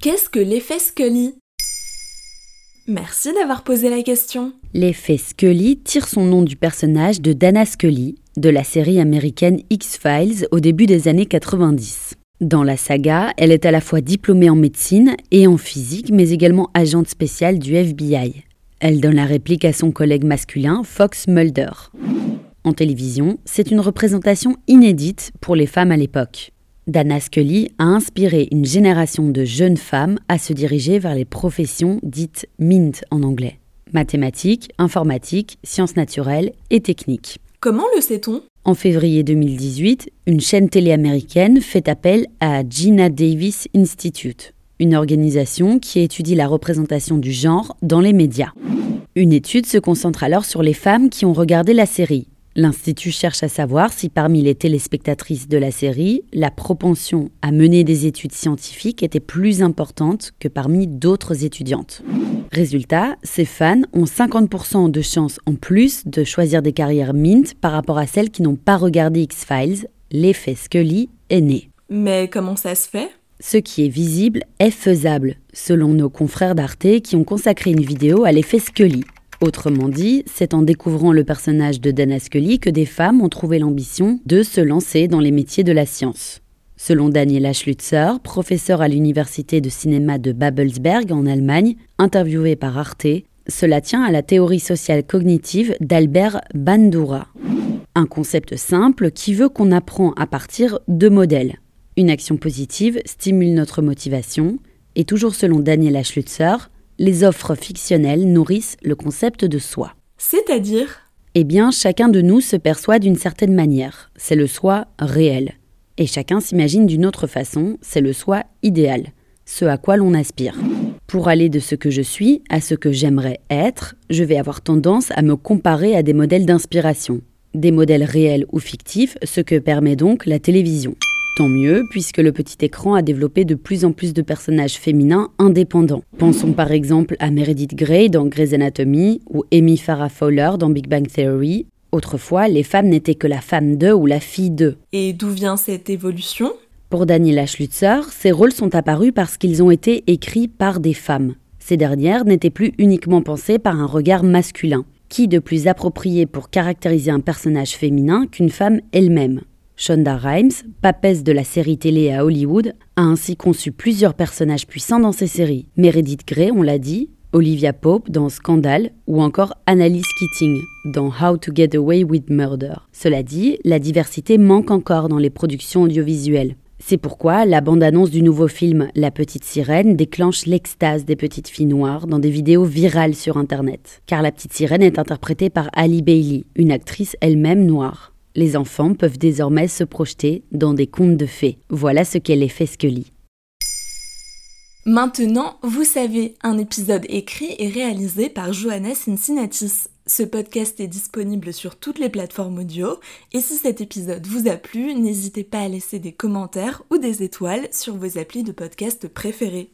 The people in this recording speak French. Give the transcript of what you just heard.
Qu'est-ce que l'effet Scully? Merci d'avoir posé la question. L'effet Scully tire son nom du personnage de Dana Scully de la série américaine X-Files au début des années 90. Dans la saga, elle est à la fois diplômée en médecine et en physique, mais également agente spéciale du FBI. Elle donne la réplique à son collègue masculin, Fox Mulder. En télévision, c'est une représentation inédite pour les femmes à l'époque. Dana Scully a inspiré une génération de jeunes femmes à se diriger vers les professions dites MINT en anglais mathématiques, informatique, sciences naturelles et techniques. Comment le sait-on? En février 2018, une chaîne télé américaine fait appel à Gina Davis Institute, une organisation qui étudie la représentation du genre dans les médias. Une étude se concentre alors sur les femmes qui ont regardé la série L'Institut cherche à savoir si parmi les téléspectatrices de la série, la propension à mener des études scientifiques était plus importante que parmi d'autres étudiantes. Résultat, ces fans ont 50% de chances en plus de choisir des carrières mint par rapport à celles qui n'ont pas regardé X-Files. L'effet Scully est né. Mais comment ça se fait? Ce qui est visible est faisable, selon nos confrères d'Arte qui ont consacré une vidéo à l'effet Scully. Autrement dit, c'est en découvrant le personnage de Dana Scully que des femmes ont trouvé l'ambition de se lancer dans les métiers de la science. Selon Daniela Schlutzer, professeur à l'université de cinéma de Babelsberg en Allemagne, interviewé par Arte, cela tient à la théorie sociale cognitive d'Albert Bandura. Un concept simple qui veut qu'on apprend à partir de modèles. Une action positive stimule notre motivation, et toujours selon Daniela Schlutzer, les offres fictionnelles nourrissent le concept de soi. C'est-à-dire? Eh bien, chacun de nous se perçoit d'une certaine manière. C'est le soi réel. Et chacun s'imagine d'une autre façon. C'est le soi idéal. Ce à quoi l'on aspire. Pour aller de ce que je suis à ce que j'aimerais être, je vais avoir tendance à me comparer à des modèles d'inspiration. Des modèles réels ou fictifs, ce que permet donc la télévision. Tant mieux, puisque le petit écran a développé de plus en plus de personnages féminins indépendants. Pensons par exemple à Meredith Grey dans Grey's Anatomy ou Amy Farrah Fowler dans Big Bang Theory. Autrefois, les femmes n'étaient que la femme d'eux ou la fille d'eux. Et d'où vient cette évolution? Pour Daniela Schlutzer, ces rôles sont apparus parce qu'ils ont été écrits par des femmes. Ces dernières n'étaient plus uniquement pensées par un regard masculin. Qui de plus approprié pour caractériser un personnage féminin qu'une femme elle-même? Shonda Rhimes, papesse de la série télé à Hollywood, a ainsi conçu plusieurs personnages puissants dans ses séries. Meredith Grey, on l'a dit, Olivia Pope dans Scandal ou encore Annalise Keating dans How to Get Away with Murder. Cela dit, la diversité manque encore dans les productions audiovisuelles. C'est pourquoi la bande-annonce du nouveau film La Petite Sirène déclenche l'extase des petites filles noires dans des vidéos virales sur Internet. Car la Petite Sirène est interprétée par Ali Bailey, une actrice elle-même noire les enfants peuvent désormais se projeter dans des contes de fées. Voilà ce qu'est l'effet Scully. Maintenant, vous savez, un épisode écrit et réalisé par Johanna Cincinnatis. Ce podcast est disponible sur toutes les plateformes audio et si cet épisode vous a plu, n'hésitez pas à laisser des commentaires ou des étoiles sur vos applis de podcast préférés.